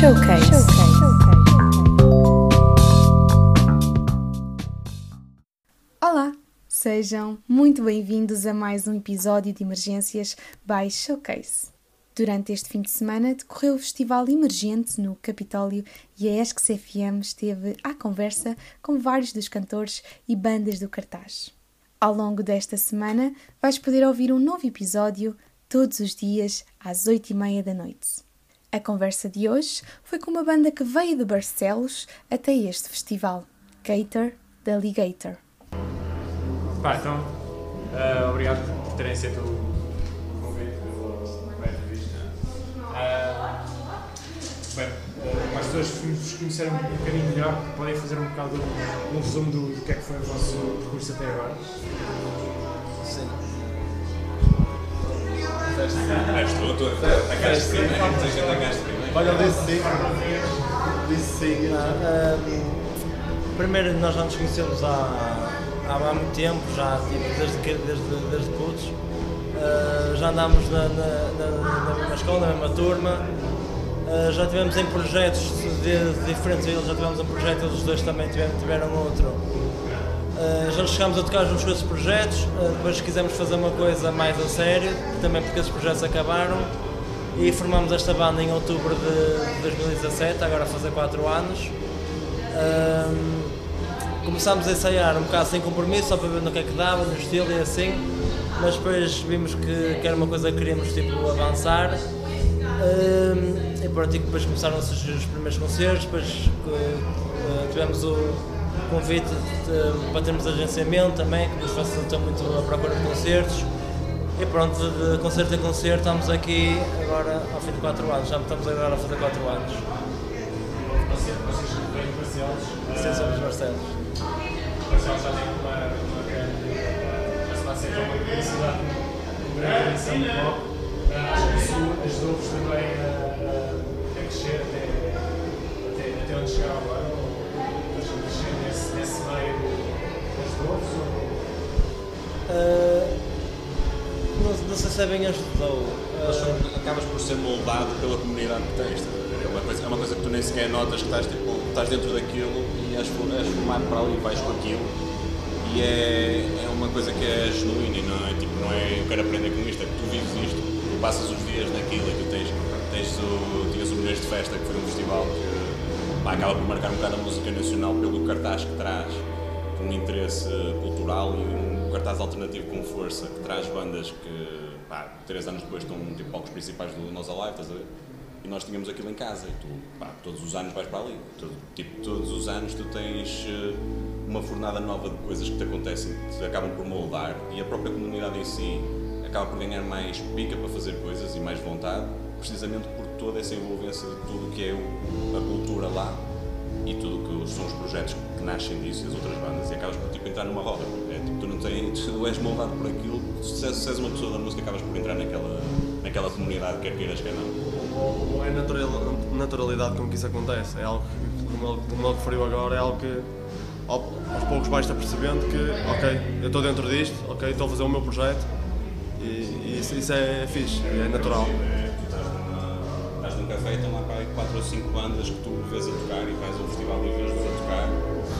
Showcase. Olá, sejam muito bem-vindos a mais um episódio de Emergências by Showcase. Durante este fim de semana decorreu o Festival Emergente no Capitólio e a ESCS FM esteve à conversa com vários dos cantores e bandas do cartaz. Ao longo desta semana vais poder ouvir um novo episódio todos os dias às oito e meia da noite. A conversa de hoje foi com uma banda que veio de Barcelos até este festival, Gator da Ligator. Pá, então, uh, obrigado por terem aceito o convite pela entrevista. Uh, bem, uh, para as pessoas que nos conhecerem um bocadinho melhor, podem fazer um bocado um, um resumo do, do que é que foi o vosso percurso até agora. Sim. És tu, tu muita gente primeiro. Olha, eu disse sim. Disse sim. Ah, primeiro, nós já nos conhecemos há, há, há muito tempo, já tipo, desde, desde, desde putos. Ah, já andámos na, na, na, na mesma escola, na mesma turma. Ah, já tivemos em projetos de, de diferentes, eles já tivemos um projeto, eles dois também tiveram, tiveram outro. Uh, já chegámos a tocar com esses projetos, uh, depois quisemos fazer uma coisa mais a sério, também porque esses projetos acabaram e formámos esta banda em outubro de 2017, agora a fazer 4 anos. Um, começámos a ensaiar um bocado sem compromisso, só para ver no que é que dava, no estilo e assim, mas depois vimos que, era uma coisa que queríamos tipo, avançar. Um, e pronto, depois começaram a surgir os primeiros concertos, depois uh, tivemos o convite de- para termos agenciamento também, que nos facilitou muito a procura de concertos. E pronto, de concerto em concerto estamos aqui agora ao fim de 4 anos, já estamos agora a fazer 4 anos. Vocês, vêm Barcelos. Sim, somos Barcelos. Barcelos já tem uma, uma grande. já se está a ser uma grande cidade com grande tradição de pop. Acho que isso acabas por ser moldado pela comunidade que tens. É uma coisa, é uma coisa que tu nem sequer notas que estás, tipo, estás dentro daquilo e és, és formado para ali e vais com aquilo. E é, é uma coisa que é genuína não é tipo, não é eu quero aprender com isto, é que tu vives isto, tu passas os dias naquilo e tu tens, tens o, tinhas o Milhões de Festa, que foi um festival que pá, acaba por marcar um bocado a música nacional pelo cartaz que traz, um interesse cultural e um cartaz alternativo com força, que traz bandas que pá, três anos depois estão tipo palcos principais do Nós Alive, estás a ver? E nós tínhamos aquilo em casa e tu, pá, todos os anos vais para ali. Tu, tipo, todos os anos tu tens eh, uma fornada nova de coisas que te acontecem, que te acabam por moldar e a própria comunidade em si acaba por ganhar mais pica para fazer coisas e mais vontade, precisamente por toda essa envolvência de tudo que é a cultura lá e tudo que são os projetos que nascem disso e as outras bandas e acabas por tipo, entrar numa roda. É, tipo, tu não tens, tu és moldado por aquilo, se se és uma pessoa da música acabas por entrar naquela, naquela comunidade, quer queiras, quer não. Ou, ou é natural- naturalidade com que isso acontece. É algo que, como ele, referiu agora, é algo que ao- aos poucos vais-te apercebendo que, ok, eu estou dentro disto, ok, estou a fazer o meu projeto e, e isso, isso é fixe, é natural. Num café e estão lá para aí 4 ou 5 bandas que tu vês a tocar e vais ao festival e vês-los a tocar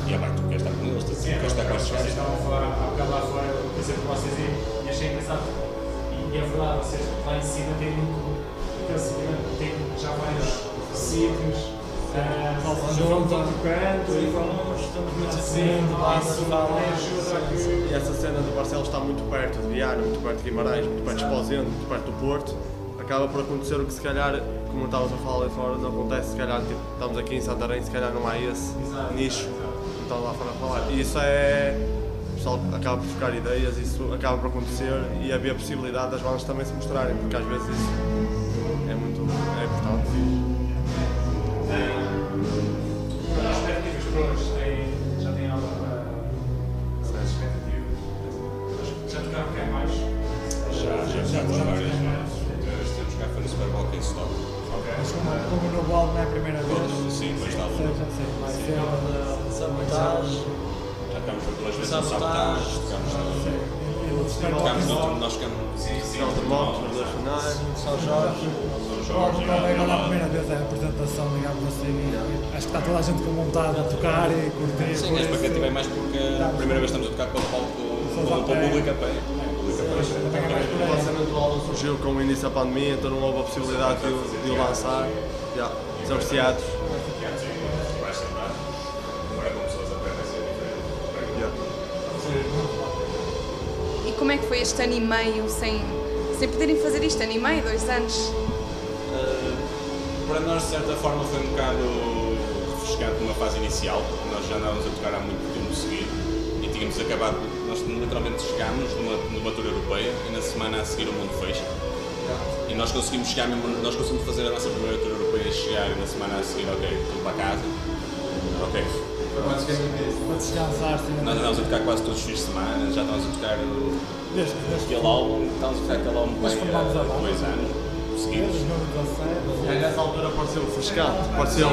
e é pá, tu queres estar com eles, tu Sim, queres estar com esses vocês gajos. estavam a falar há bocado lá fora, eu pensei com vocês e, e achei engraçado. E, e é verdade, vocês lá em cima têm muito. tem já vários sítios. Uh, tocando e vão. estamos muito Sim, seguindo, bandas isso falam. também ajuda a que. E essa cena do Barcelos está muito perto de Viana, muito perto de Guimarães, muito perto de Esposende, muito perto do Porto. Acaba por acontecer o que se calhar, como estávamos a falar lá fora, não acontece. Se calhar tipo, estamos aqui em Santarém, se calhar não há esse Exato, nicho que estão lá fora a falar. E isso é. O pessoal acaba por buscar ideias, isso acaba por acontecer e haver a possibilidade das bandas também se mostrarem, porque às vezes isso é muito. é importante. Como, como no bolo não é a primeira vez, Sim, mas estava. sei, já sei, vai ser. Sabotagem. Já por duas vezes no Sabotagem. Sabotage, tocámos no. Sim. Ficámos no- nós ficámos. Final de motos, nos dois finais. São Jorge. Pode não é a primeira vez a apresentação, digamos assim. Acho que está toda a gente com vontade a tocar e curtir. Sim, a isso- expectativa é mais porque a primeira vez estamos a tocar para o palco para o público a pé. Pé. O lançamento do álbum surgiu com o início da pandemia, então não houve a possibilidade de, o- de o lançar. Já, são os teatros. E como é que foi este ano e meio sem, sem poderem fazer isto? Ano e meio, dois anos? Uh, para nós, de certa forma, foi um bocado refrescante numa fase inicial, porque nós já andávamos a tocar há muito tínhamos acabado, nós literalmente chegámos numa, numa tour europeia e na semana a seguir o mundo fecha. E nós conseguimos chegar mesmo, nós conseguimos fazer a nossa primeira tour europeia e chegar e na semana a seguir, ok, tudo para casa. Ok. Para descansar, sim. Nós andávamos a tocar quase todos os fins de semana, já estávamos a tocar o- Desde, desde aquele álbum, estávamos a tocar aquele álbum bem há dois anos seguidos. 2017. E nessa altura pareceu refrescante, pareceu.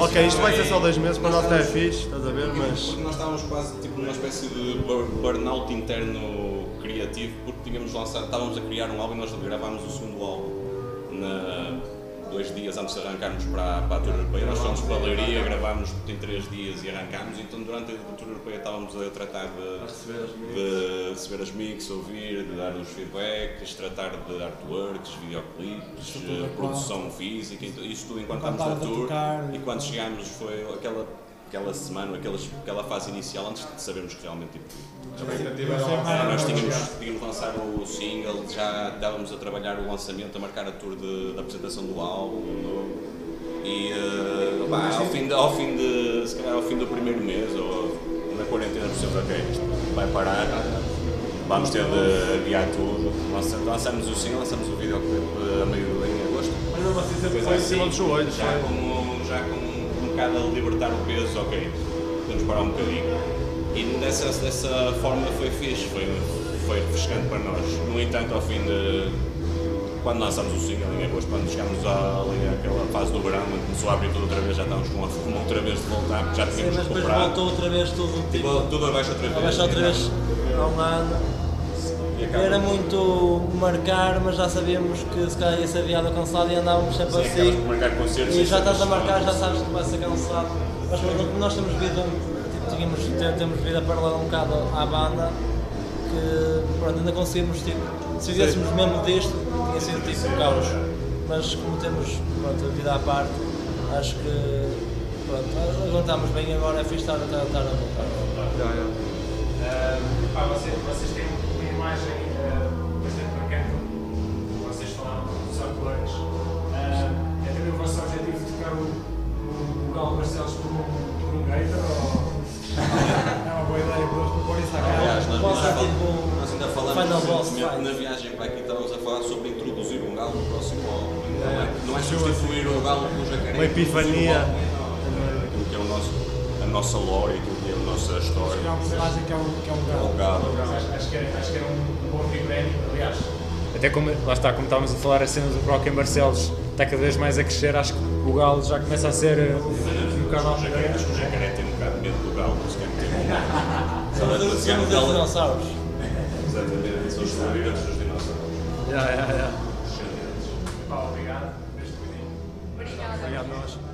Ok, isto vai ser só dois meses, para nós até é fixe, estás a ver? Mas. Porque nós estávamos quase tipo numa espécie de bur- burnout interno criativo, porque tínhamos lançado, estávamos a criar um álbum e nós gravámos o segundo álbum na, dois dias antes de arrancarmos para, para a Tour Europeia. Nós fomos para a Leiria, gravámos em três dias e arrancámos, então durante a Tour Europeia estávamos a tratar de, de receber as mix, ouvir, de dar os feedbacks, tratar de artworks, videoclipes, eh, é produção física, então, isso tudo enquanto Enquanto estávamos na tour. tocar E e- quando chegámos foi aquela, aquela semana, aquelas, aquela fase inicial antes de sabermos que realmente tipo, nós tínhamos, tínhamos lançado o single, já estávamos a trabalhar o lançamento, a marcar a tour de, da apresentação do álbum. e eh, pá, ao, fim de, ao fim de, se calhar ao fim do primeiro mês ou na quarentena percebemos, ok, isto vai parar, vamos ter de adiar tudo. Lança- Lançamos o single, lançamos o videoclipe a meio em agosto. Mas mesmo assim sempre Depois foi em assim, cima dos joelhos. já com, já com um bocado a libertar o peso, ok, podemos parar um bocadinho. E dessa, dessa forma foi fixe, foi, foi refrescante para nós. No entanto, ao fim de. Quando lançámos o single em agosto, quando chegámos à- ali àquela fase do verão, quando começou a abrir tudo outra vez, já estávamos com fome outra vez de voltar, porque já Sim, tínhamos mas depois recuperado. voltou outra vez tudo tipo. Tipo, tudo abaixo outra vez. Abaixo outra vez há um ano. Era muito marcar, mas já sabíamos que se calhar ia ser viado cancelado e andávamos sempre Sim, assim. por marcar concertos E já estás a marcar, já sabes que vai ser cancelado. Mas pronto, nós temos vida, tipo, tínhamos, te- temos vida paralela um bocado à banda, que pronto, ainda conseguimos, tipo, se fizéssemos mesmo disto, tinha sido tipo caos. Mas como temos pronto, a vida à parte, acho que pronto, aguentámos bem agora, é fixe estar, a voltar. Já, já. Ah, pá, vocês, vocês têm imagem ah, bastante bacana, como vocês falaram dos atores. Ah, é também o vosso objetivo de tocar o, o, o Galo Barcelos por um, por um gator? Ou... É uma boa ideia para pôr isso à cara. Aliás, nós, nós, ser tipo nós ainda falamos recentemente na viagem para aqui estávamos a falar sobre introduzir um galo no próximo álbum. Não é, não é substituir o galo pelo jacaré. Uma epifania. Aquilo que é o nosso, a nossa lore, aquilo que é a nossa história. É um personagem que é um, que é um O galo. galo. Acho, acho que era, acho que era um bom rebranding, aliás. Até como, lá está, como estávamos a falar, a cena do rock em Barcelos está cada vez mais a crescer, acho que o Galo já começa a ser eh, um bocado à O jacaré, acho que o jacaré tem um bocado medo do galo, por isso que é muito Somos os dinossauros. Exatamente, são os sobreviventes dos dinossauros. Já, já, já. Obrigado. Obrigada. Obrigado, nós.